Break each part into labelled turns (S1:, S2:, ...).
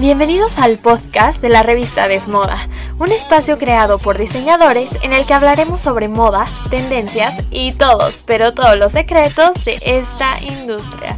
S1: Bienvenidos al podcast de la revista Desmoda, un espacio creado por diseñadores en el que hablaremos sobre moda, tendencias y todos, pero todos los secretos de esta industria.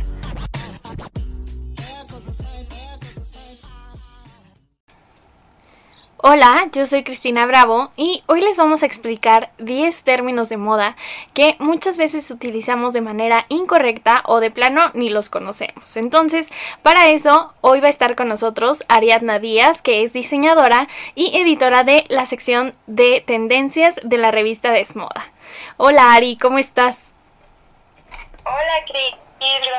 S1: Hola, yo soy Cristina Bravo y hoy les vamos a explicar 10 términos de moda que muchas veces utilizamos de manera incorrecta o de plano ni los conocemos. Entonces, para eso, hoy va a estar con nosotros Ariadna Díaz, que es diseñadora y editora de la sección de tendencias de la revista Desmoda. Hola Ari, ¿cómo estás?
S2: Hola Cris,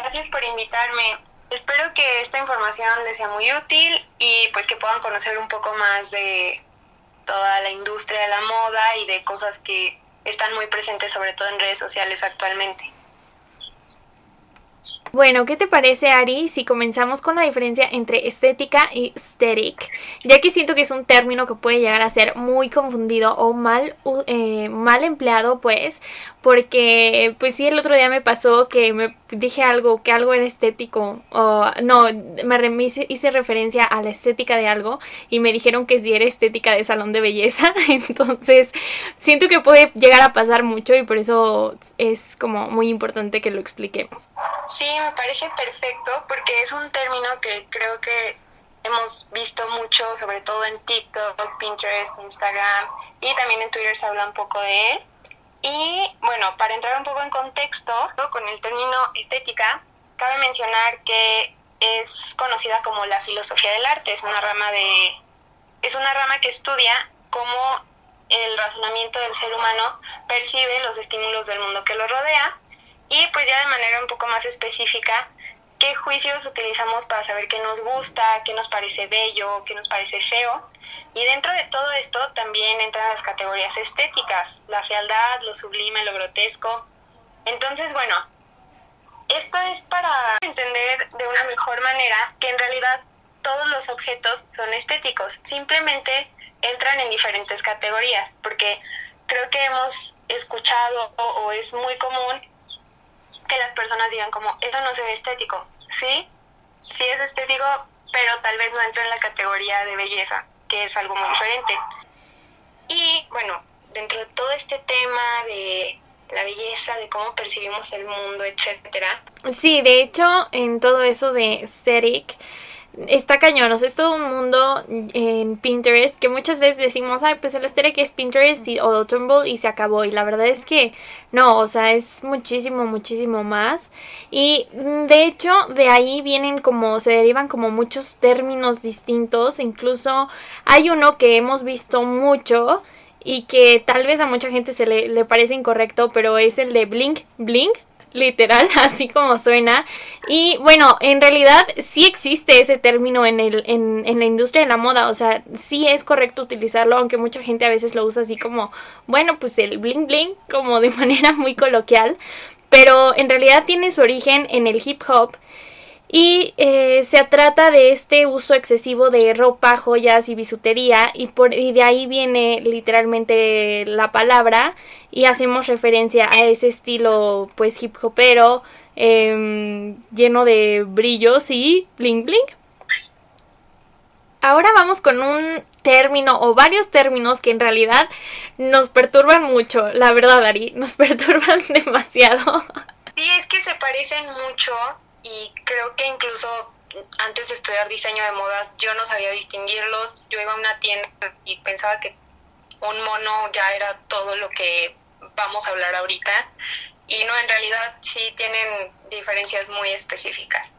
S2: gracias por invitarme. Espero que esta información les sea muy útil y pues que puedan conocer un poco más de toda la industria de la moda y de cosas que están muy presentes sobre todo en redes sociales actualmente.
S1: Bueno, ¿qué te parece, Ari, si comenzamos con la diferencia entre estética y aesthetic? Ya que siento que es un término que puede llegar a ser muy confundido o mal, eh, mal empleado, pues, porque, pues sí, el otro día me pasó que me dije algo, que algo era estético, o no, me hice, referencia a la estética de algo y me dijeron que sí era estética de salón de belleza, entonces siento que puede llegar a pasar mucho y por eso es como muy importante que lo expliquemos.
S2: Sí, me parece perfecto porque es un término que creo que hemos visto mucho, sobre todo en TikTok, Pinterest, Instagram y también en Twitter se habla un poco de él. Y bueno, para entrar un poco en contexto, con el término estética, cabe mencionar que es conocida como la filosofía del arte, es una rama de es una rama que estudia cómo el razonamiento del ser humano percibe los estímulos del mundo que lo rodea. Y pues ya de manera un poco más específica qué juicios utilizamos para saber qué nos gusta, qué nos parece bello, qué nos parece feo. Y dentro de todo esto también entran las categorías estéticas, la fealdad, lo sublime, lo grotesco. Entonces, bueno, esto es para entender de una mejor manera que en realidad todos los objetos son estéticos, simplemente entran en diferentes categorías, porque creo que hemos escuchado o, es muy común que las personas digan como, eso no se ve estético, sí, sí es estético, pero tal vez no entra en la categoría de belleza, que es algo muy diferente. Y bueno, dentro de todo este tema de la belleza, de cómo percibimos el mundo, etcétera.
S1: Sí, de hecho, en todo eso de aesthetic, está cañón, o sea, es todo un mundo en Pinterest que muchas veces decimos, ay, pues el que es Pinterest y, o Tumblr y se acabó. Y la verdad es que no, o sea, es muchísimo, muchísimo más. Y mm, de hecho, de ahí vienen como, se derivan como muchos términos distintos. Incluso hay uno que hemos visto mucho y que tal vez a mucha gente se le, le parece incorrecto, pero es el de blink, blink literal, así como suena. Y bueno, en realidad sí existe ese término en, el, en, en, la industria de la moda, o sea, sí es correcto utilizarlo, aunque mucha gente a veces lo usa así como, bueno, pues el bling bling, como de manera muy coloquial, pero en realidad tiene su origen en el hip hop y eh, se trata de este uso excesivo de ropa, joyas y bisutería y, por, y de ahí viene literalmente la palabra y hacemos referencia a ese estilo pues hip hopero em, lleno de brillos y bling bling. Ahora vamos con un término o varios términos que en realidad nos perturban mucho, la verdad Ari, nos perturban demasiado.
S2: Sí, es que se parecen mucho y creo que incluso antes de estudiar diseño de modas yo no sabía distinguirlos. Yo iba a una tienda y pensaba que un mono ya era todo lo que vamos a hablar ahorita y no, en realidad sí tienen diferencias muy específicas.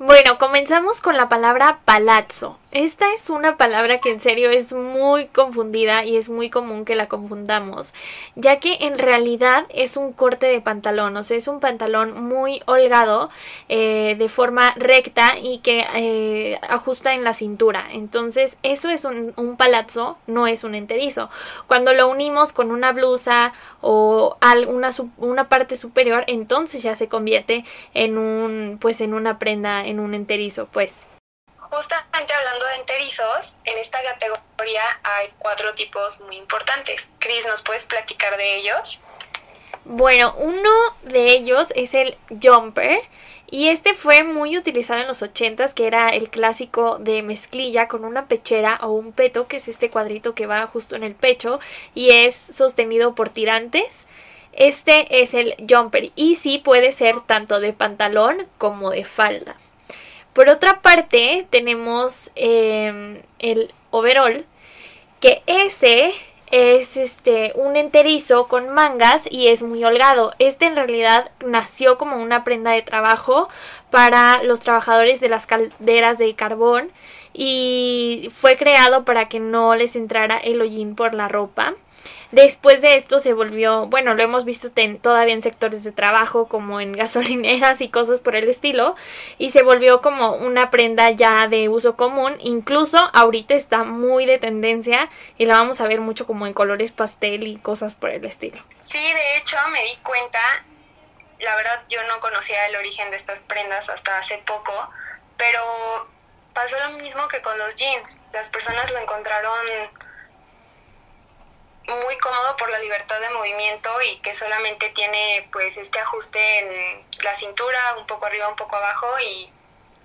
S1: Bueno, comenzamos con la palabra palazzo. Esta es una palabra que en serio es muy confundida y es muy común que la confundamos, ya que en realidad es un corte de pantalón, o sea, es un pantalón muy holgado, eh, de forma recta y que eh, ajusta en la cintura. Entonces, eso es un, un palazzo, no es un enterizo. Cuando lo unimos con una blusa o alguna una parte superior, entonces ya se convierte en un, pues en una prenda en un enterizo, pues.
S2: Justamente hablando de enterizos, en esta categoría hay cuatro tipos muy importantes. Cris, ¿nos puedes platicar de ellos?
S1: Bueno, uno de ellos es el jumper. Y este fue muy utilizado en los 80s, que era el clásico de mezclilla con una pechera o un peto, que es este cuadrito que va justo en el pecho y es sostenido por tirantes. Este es el jumper y sí puede ser tanto de pantalón como de falda. Por otra parte tenemos em, el overall, que ese es este un enterizo con mangas y es muy holgado. Este en realidad nació como una prenda de trabajo para los trabajadores de las calderas de carbón y fue creado para que no les entrara el hollín por la ropa. Después de esto se volvió, bueno, lo hemos visto todavía en sectores de trabajo como en gasolineras y cosas por el estilo, y se volvió como una prenda ya de uso común, incluso ahorita está muy de tendencia y la vamos a ver mucho como en colores pastel y cosas por el estilo.
S2: Sí, de hecho me di cuenta, la verdad yo no conocía el origen de estas prendas hasta hace poco, pero pasó lo mismo que con los jeans, las personas lo encontraron muy cómodo por la libertad de movimiento y que solamente tiene pues este ajuste en la cintura, un poco arriba, un poco abajo y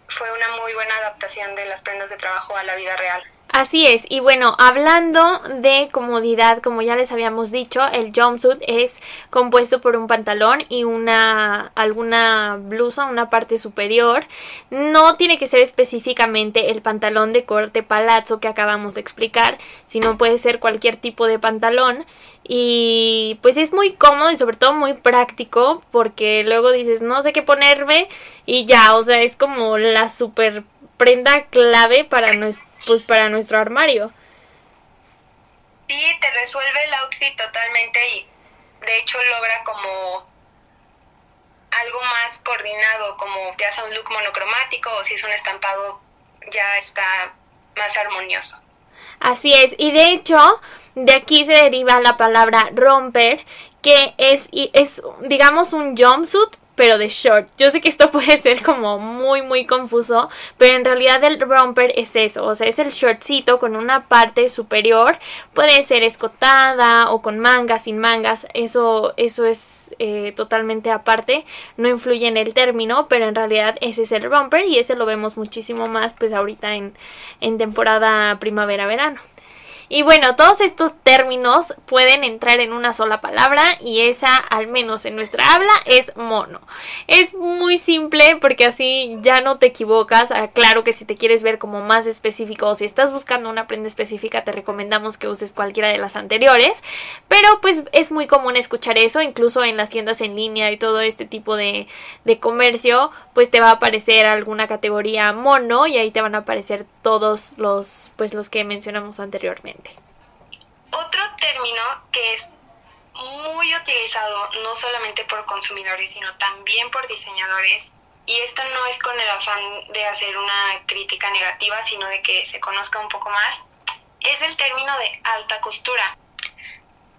S2: fue una muy buena adaptación de las prendas de trabajo a la vida real.
S1: Así es, y bueno, hablando de comodidad, como ya les habíamos dicho, el jumpsuit es compuesto por un pantalón y una alguna blusa, una parte superior. No tiene que ser específicamente el pantalón de corte palazzo que acabamos de explicar, sino puede ser cualquier tipo de pantalón y pues es muy cómodo y sobre todo muy práctico porque luego dices no sé qué ponerme y ya, o sea, es como la super prenda clave para nuestro pues para nuestro armario.
S2: Sí, te resuelve el outfit totalmente y de hecho logra como algo más coordinado, como te hace un look monocromático o si es un estampado ya está más armonioso.
S1: Así es, y de hecho de aquí se deriva la palabra romper, que es, es digamos un jumpsuit, pero de short. Yo sé que esto puede ser como muy muy confuso, pero en realidad el romper es eso, o sea, es el shortcito con una parte superior, puede ser escotada o con mangas, sin mangas, eso, eso es eh, totalmente aparte, no influye en el término, pero en realidad ese es el romper y ese lo vemos muchísimo más pues ahorita en, en temporada primavera-verano. Y bueno, todos estos términos pueden entrar en una sola palabra y esa, al menos en nuestra habla, es mono. Es muy simple porque así ya no te equivocas. Ah, claro que si te quieres ver como más específico o si estás buscando una prenda específica, te recomendamos que uses cualquiera de las anteriores. Pero pues es muy común escuchar eso, incluso en las tiendas en línea y todo este tipo de, de comercio, pues te va a aparecer alguna categoría mono y ahí te van a aparecer todos los, pues los que mencionamos anteriormente.
S2: Otro término que es muy utilizado no solamente por consumidores, sino también por diseñadores, y esto no es con el afán de hacer una crítica negativa, sino de que se conozca un poco más, es el término de alta costura.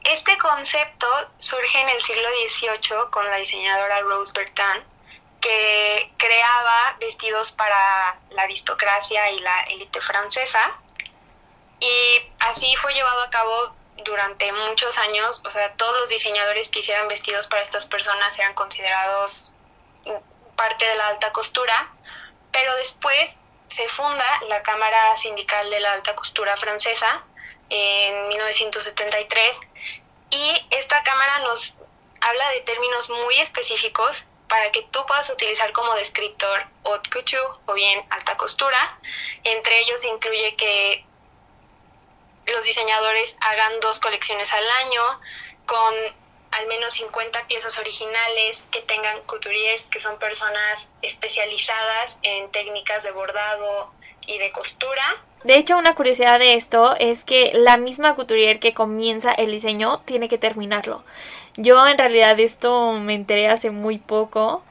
S2: Este concepto surge en el siglo XVIII con la diseñadora Rose Bertin, que creaba vestidos para la aristocracia y la élite francesa. Y así fue llevado a cabo durante muchos años, o sea, todos los diseñadores que hicieran vestidos para estas personas eran considerados parte de la alta costura, pero después se funda la Cámara Sindical de la Alta Costura Francesa en 1973 y esta cámara nos habla de términos muy específicos para que tú puedas utilizar como descriptor haute couture o bien alta costura. Entre ellos incluye que los diseñadores hagan dos colecciones al año con al menos 50 piezas originales, que tengan couturiers, que son personas especializadas en técnicas de bordado y de costura.
S1: De hecho, una curiosidad de esto es que la misma couturier que comienza el diseño tiene que terminarlo. Yo en realidad esto me enteré hace muy poco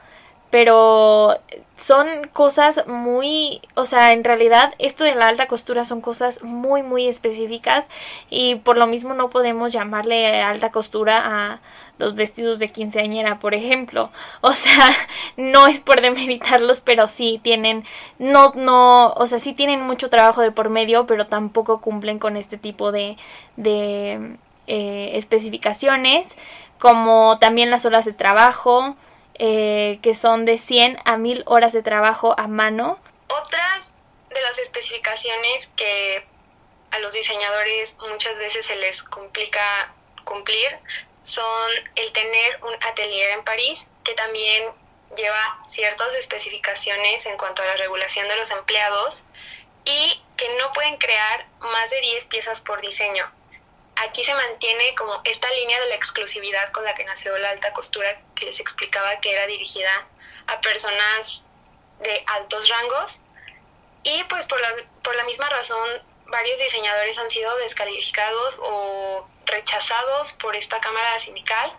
S1: pero son cosas muy, o sea, en realidad esto de la alta costura son cosas muy muy específicas y por lo mismo no podemos llamarle alta costura a los vestidos de quinceañera, por ejemplo. O sea, no es por demeritarlos, pero sí tienen no no, o sea, sí tienen mucho trabajo de por medio, pero tampoco cumplen con este tipo de de eh, especificaciones como también las horas de trabajo, eh, que son de 100 a 1000 horas de trabajo a mano.
S2: Otras de las especificaciones que a los diseñadores muchas veces se les complica cumplir son el tener un atelier en París que también lleva ciertas especificaciones en cuanto a la regulación de los empleados y que no pueden crear más de 10 piezas por diseño. Aquí se mantiene como esta línea de la exclusividad con la que nació la alta costura que les explicaba que era dirigida a personas de altos rangos y pues por la, por la misma razón varios diseñadores han sido descalificados o rechazados por esta cámara sindical.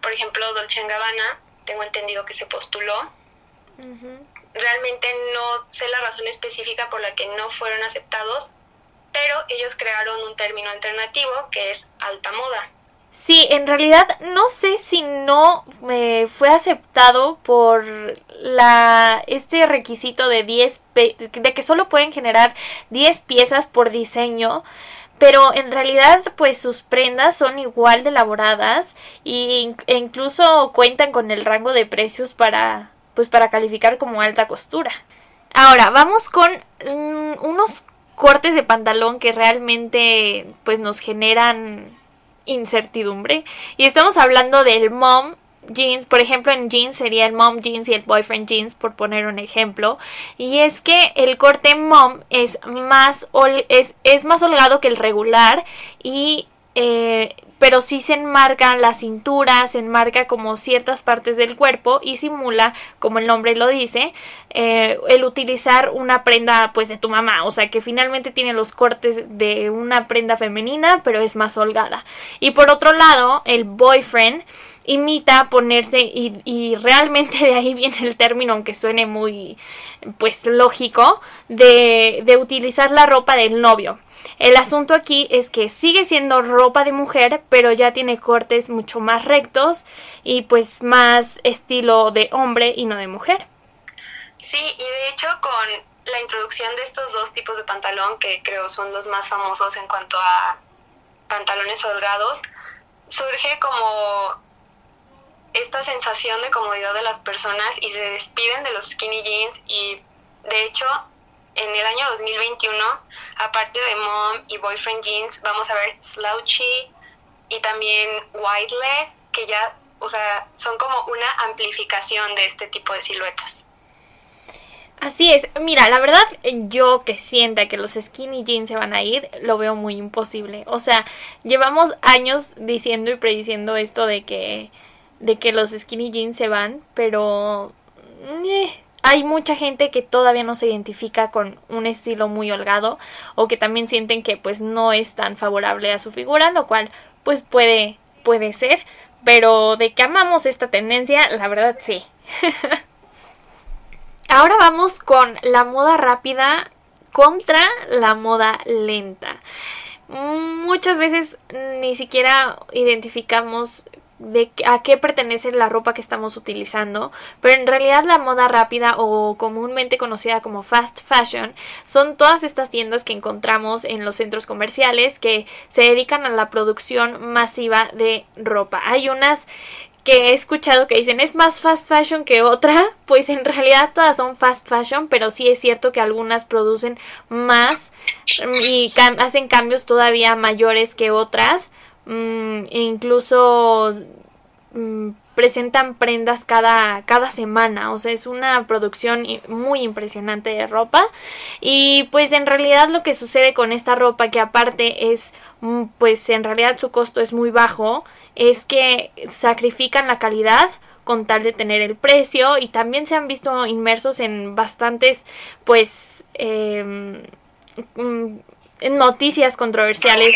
S2: Por ejemplo, Dolce Gabbana, tengo entendido que se postuló. Realmente no sé la razón específica por la que no fueron aceptados, pero ellos crearon un término alternativo que es alta moda.
S1: Sí, en realidad no sé si no me fue aceptado por este requisito de 10 de que solo pueden generar 10 piezas por diseño, pero en realidad pues sus prendas son igual de elaboradas e incluso cuentan con el rango de precios para pues para calificar como alta costura. Ahora, vamos con mm, unos cortes de pantalón que realmente pues nos generan incertidumbre. Y estamos hablando del mom jeans, por ejemplo en jeans sería el mom jeans y el boyfriend jeans por poner un ejemplo y es que el corte mom es más es, es más holgado que el regular y eh, pero sí se enmarca la cintura, se enmarca como ciertas partes del cuerpo y simula, como el nombre lo dice, eh, el utilizar una prenda pues de tu mamá, o sea que finalmente tiene los cortes de una prenda femenina, pero es más holgada. Y por otro lado, el boyfriend imita ponerse y, y, realmente de ahí viene el término aunque suene muy pues lógico de, de utilizar la ropa del novio el asunto aquí es que sigue siendo ropa de mujer, pero ya tiene cortes mucho más rectos y pues más estilo de hombre y no de mujer.
S2: Sí, y de hecho con la introducción de estos dos tipos de pantalón, que creo son los más famosos en cuanto a pantalones holgados, surge como esta sensación de comodidad de las personas y se despiden de los skinny jeans y de hecho en el año 2021, aparte de Mom y Boyfriend Jeans, vamos a ver Slouchy y también White Leg, que ya, o sea, son como una amplificación de este tipo de siluetas.
S1: Así es, mira, la verdad yo que sienta que los skinny jeans se van a ir, lo veo muy imposible. O sea, llevamos años diciendo y prediciendo esto de que de que los skinny jeans se van, pero eh, hay mucha gente que todavía no se identifica con un estilo muy holgado o que también sienten que pues no es tan favorable a su figura, lo cual pues puede puede ser, pero de que amamos esta tendencia, la verdad sí. Ahora vamos con la moda rápida contra la moda lenta. Muchas veces ni siquiera identificamos de a qué pertenece la ropa que estamos utilizando, pero en realidad la moda rápida o comúnmente conocida como fast fashion son todas estas tiendas que encontramos en los centros comerciales que se dedican a la producción masiva de ropa. Hay unas que he escuchado que dicen es más fast fashion que otra, pues en realidad todas son fast fashion, pero sí es cierto que algunas producen más y hacen cambios todavía mayores que otras. Mm, e incluso mm, presentan prendas cada, cada semana, o sea, es una producción muy impresionante de ropa. Y pues en realidad lo que sucede con esta ropa que aparte es mm, pues en realidad su costo es muy bajo, es que sacrifican la calidad con tal de tener el precio. Y también se han visto inmersos en bastantes pues eh, noticias controversiales.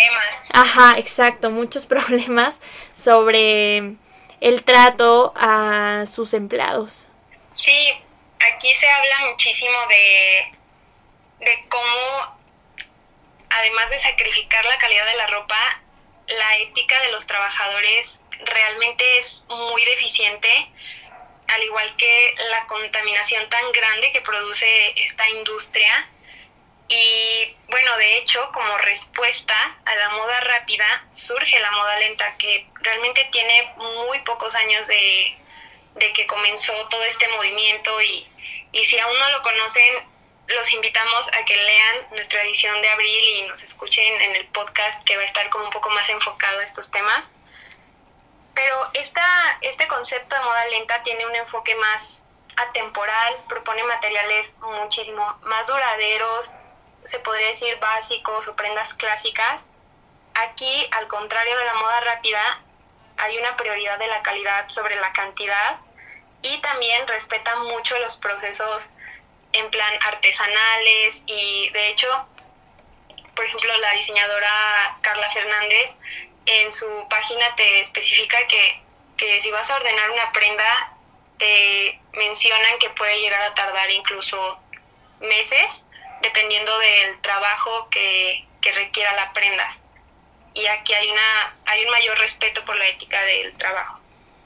S1: Ajá, exacto, muchos problemas sobre el trato a sus empleados.
S2: Sí, aquí se habla muchísimo de, de cómo, además de sacrificar la calidad de la ropa, la ética de los trabajadores realmente es muy deficiente, al igual que la contaminación tan grande que produce esta industria Y bueno, de hecho, como respuesta a la moda rápida, surge la moda lenta, que realmente tiene muy pocos años de, de que comenzó todo este movimiento y, y si aún no lo conocen, los invitamos a que lean nuestra edición de abril y nos escuchen en el podcast que va a estar como un poco más enfocado a estos temas. Pero esta, este concepto de moda lenta tiene un enfoque más atemporal, propone materiales muchísimo más duraderos, se podría decir básicos o prendas clásicas. Aquí, al contrario de la moda rápida, hay una prioridad de la calidad sobre la cantidad y también respeta mucho los procesos en plan artesanales y de hecho, por ejemplo, la diseñadora Carla Fernández en su página te especifica que, que si vas a ordenar una prenda, te mencionan que puede llegar a tardar incluso meses dependiendo del trabajo que, que requiera la prenda. Y aquí hay, una, hay un mayor respeto por la ética del trabajo.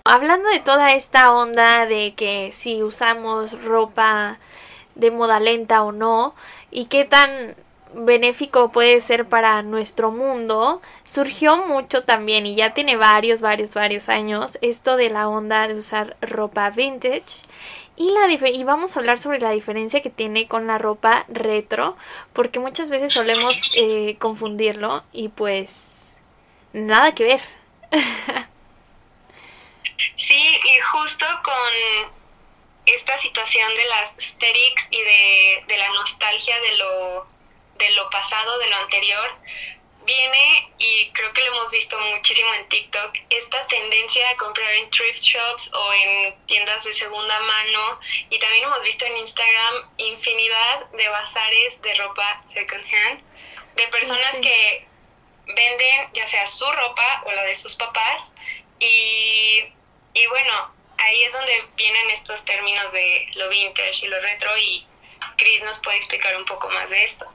S1: Hablando de toda esta onda de que si usamos ropa de moda lenta o no y qué tan benéfico puede ser para nuestro mundo, surgió mucho también y ya tiene varios, varios, varios años esto de la onda de usar ropa vintage y, la y vamos a hablar sobre la diferencia que tiene con la ropa retro porque muchas veces solemos eh, confundirlo y pues nada que ver.
S2: sí, y justo con esta situación de las aesthetics y de, de la nostalgia de lo, de lo pasado, de lo anterior, viene, y creo que lo hemos visto muchísimo en TikTok, esta tendencia a comprar en thrift shops o en tiendas de segunda mano, y también hemos visto en Instagram infinidad de bazares de ropa second hand, de personas que venden ya sea su ropa o la de sus papás, y, y bueno, ahí es donde vienen estos términos de lo vintage y lo retro y Chris nos puede explicar un poco más de esto.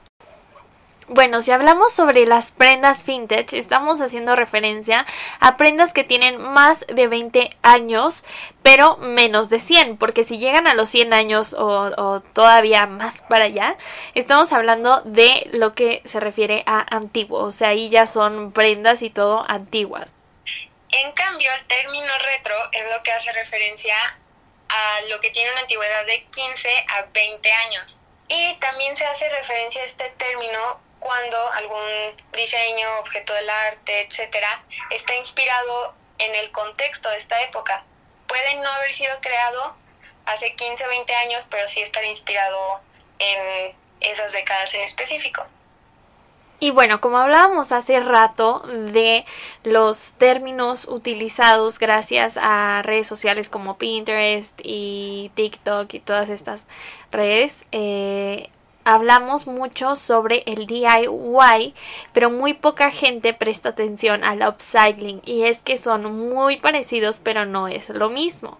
S1: Bueno, si hablamos sobre las prendas vintage, estamos haciendo referencia a prendas que tienen más de 20 años, pero menos de 100, porque si llegan a los 100 años o, o, todavía más para allá, estamos hablando de lo que se refiere a antiguo, o sea, ahí ya son prendas y todo antiguas.
S2: En cambio, el término retro es lo que hace referencia a lo que tiene una antigüedad de 15 a 20 años. Y también se hace referencia a este término cuando algún diseño, objeto del arte, etcétera, está inspirado en el contexto de esta época. Puede no haber sido creado hace 15 o 20 años, pero sí estar inspirado en esas décadas en específico.
S1: Y bueno, como hablábamos hace rato de los términos utilizados gracias a redes sociales como Pinterest y TikTok y todas estas redes, eh, hablamos mucho sobre el DIY, pero muy poca gente presta atención al upcycling y es que son muy parecidos, pero no es lo mismo.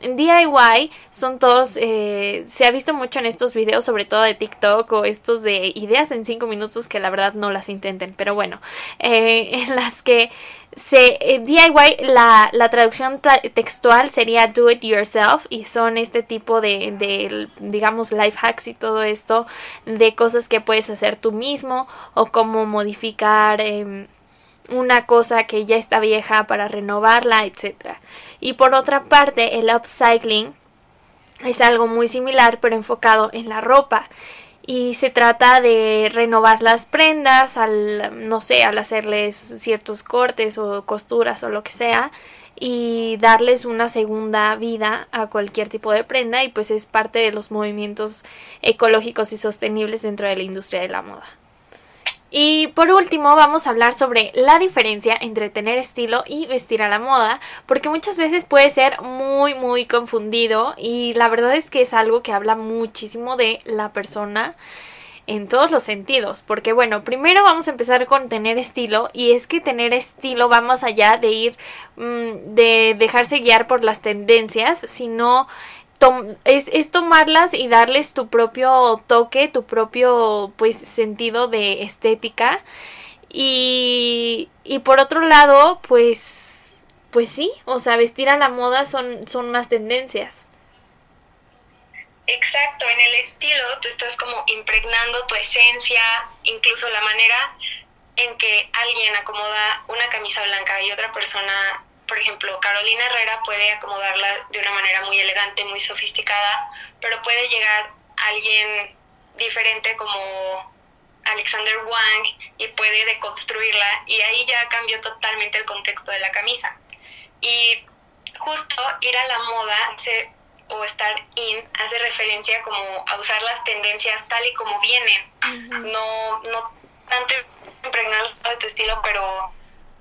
S1: DIY son todos, eh, se ha visto mucho en estos videos, sobre todo de TikTok o estos de ideas en 5 minutos que la verdad no las intenten, pero bueno, eh, en las que se, eh, DIY, la, la traducción textual sería do it yourself y son este tipo de, de, digamos, life hacks y todo esto de cosas que puedes hacer tú mismo o cómo modificar em, una cosa que ya está vieja para renovarla, etc. Y por otra parte, el upcycling es algo muy similar pero enfocado en la ropa y se trata de renovar las prendas al no sé, al hacerles ciertos cortes o costuras o lo que sea y darles una segunda vida a cualquier tipo de prenda y pues es parte de los movimientos ecológicos y sostenibles dentro de la industria de la moda. Y por último vamos a hablar sobre la diferencia entre tener estilo y vestir a la moda, porque muchas veces puede ser muy muy confundido y la verdad es que es algo que habla muchísimo de la persona en todos los sentidos, porque bueno, primero vamos a empezar con tener estilo y es que tener estilo va más allá de ir mmm, de dejarse guiar por las tendencias, sino es, es, tomarlas y darles tu propio toque, tu propio pues sentido de estética. Y, y por otro lado, pues, pues sí, o sea, vestir a la moda son, son más tendencias.
S2: Exacto Exacto, en el estilo tú estás como impregnando tu esencia, incluso la manera en que alguien acomoda una camisa blanca y otra persona, por ejemplo, Carolina Herrera puede acomodarla de una manera muy elegante, muy sofisticada, pero puede llegar alguien diferente como Alexander Wang y puede deconstruirla y ahí ya cambió totalmente el contexto de la camisa. Y justo ir a la moda o estar in hace referencia como a usar las tendencias tal y como vienen, no, no tanto impregnarlo de tu estilo, pero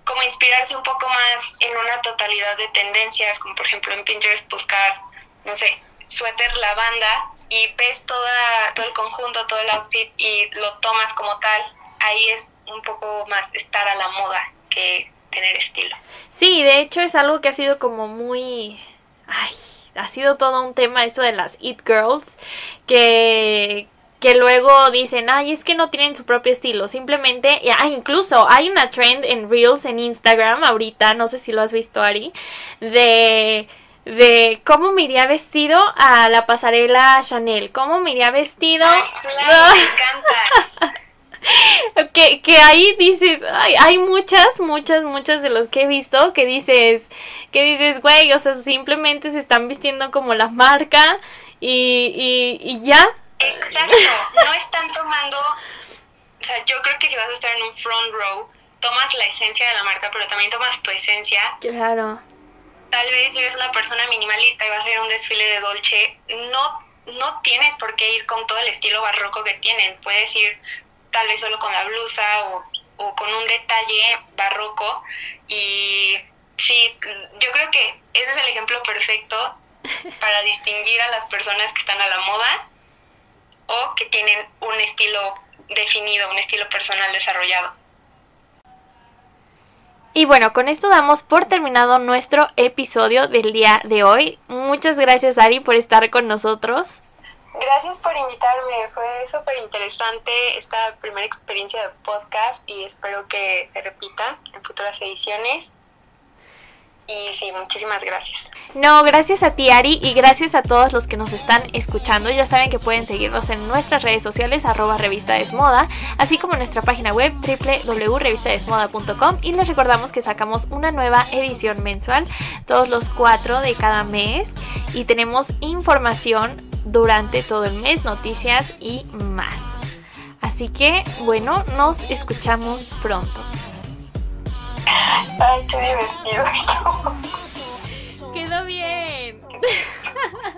S2: como inspirarse un poco más en una totalidad de tendencias, como por ejemplo en Pinterest buscar, no sé, suéter lavanda y ves toda, todo el conjunto, todo el outfit y lo tomas como tal, ahí es un poco más estar a la moda que tener estilo.
S1: Sí, de hecho es algo que ha sido como muy... Ay, ha sido todo un tema esto de las It Girls, que, que luego dicen, ay, es que no tienen su propio estilo, simplemente, ah, incluso hay una trend en Reels en Instagram ahorita, no sé si lo has visto Ari, de de cómo me iría vestido a la pasarela Chanel, cómo me iría vestido.
S2: me encanta.
S1: que, que ahí dices, ay, hay muchas, muchas, muchas de los que he visto que dices, que dices, güey, o sea, simplemente se están vistiendo como la marca y, y, y ya.
S2: Exacto, no están tomando, o sea, yo creo que si vas a estar en un front row, tomas la esencia de la marca, pero también tomas tu esencia.
S1: Claro.
S2: Tal vez si eres una persona minimalista y vas a ir a un desfile de Dolce, no, no tienes por qué ir con todo el estilo barroco que tienen, puedes ir tal vez solo con la blusa o, o con un detalle barroco y sí, yo creo que ese es el ejemplo perfecto para distinguir a las personas que están a la moda o que tienen un estilo definido, un estilo personal desarrollado.
S1: Y bueno, con esto damos por terminado nuestro episodio del día de hoy. Muchas gracias Ari por estar con nosotros.
S2: Gracias por invitarme, fue súper interesante esta primera experiencia de podcast y espero que se repita en futuras ediciones. Y sí, muchísimas gracias.
S1: No, gracias a ti Ari y gracias a todos los que nos están escuchando. Ya saben que pueden seguirnos en nuestras redes sociales arroba revista desmoda, así como en nuestra página web www.revistadesmoda.com y les recordamos que sacamos una nueva edición mensual todos los cuatro de cada mes y tenemos información durante todo el mes, noticias y más. Así que, bueno, nos escuchamos pronto.
S2: Ay, qué divertido.
S1: Quedó bien.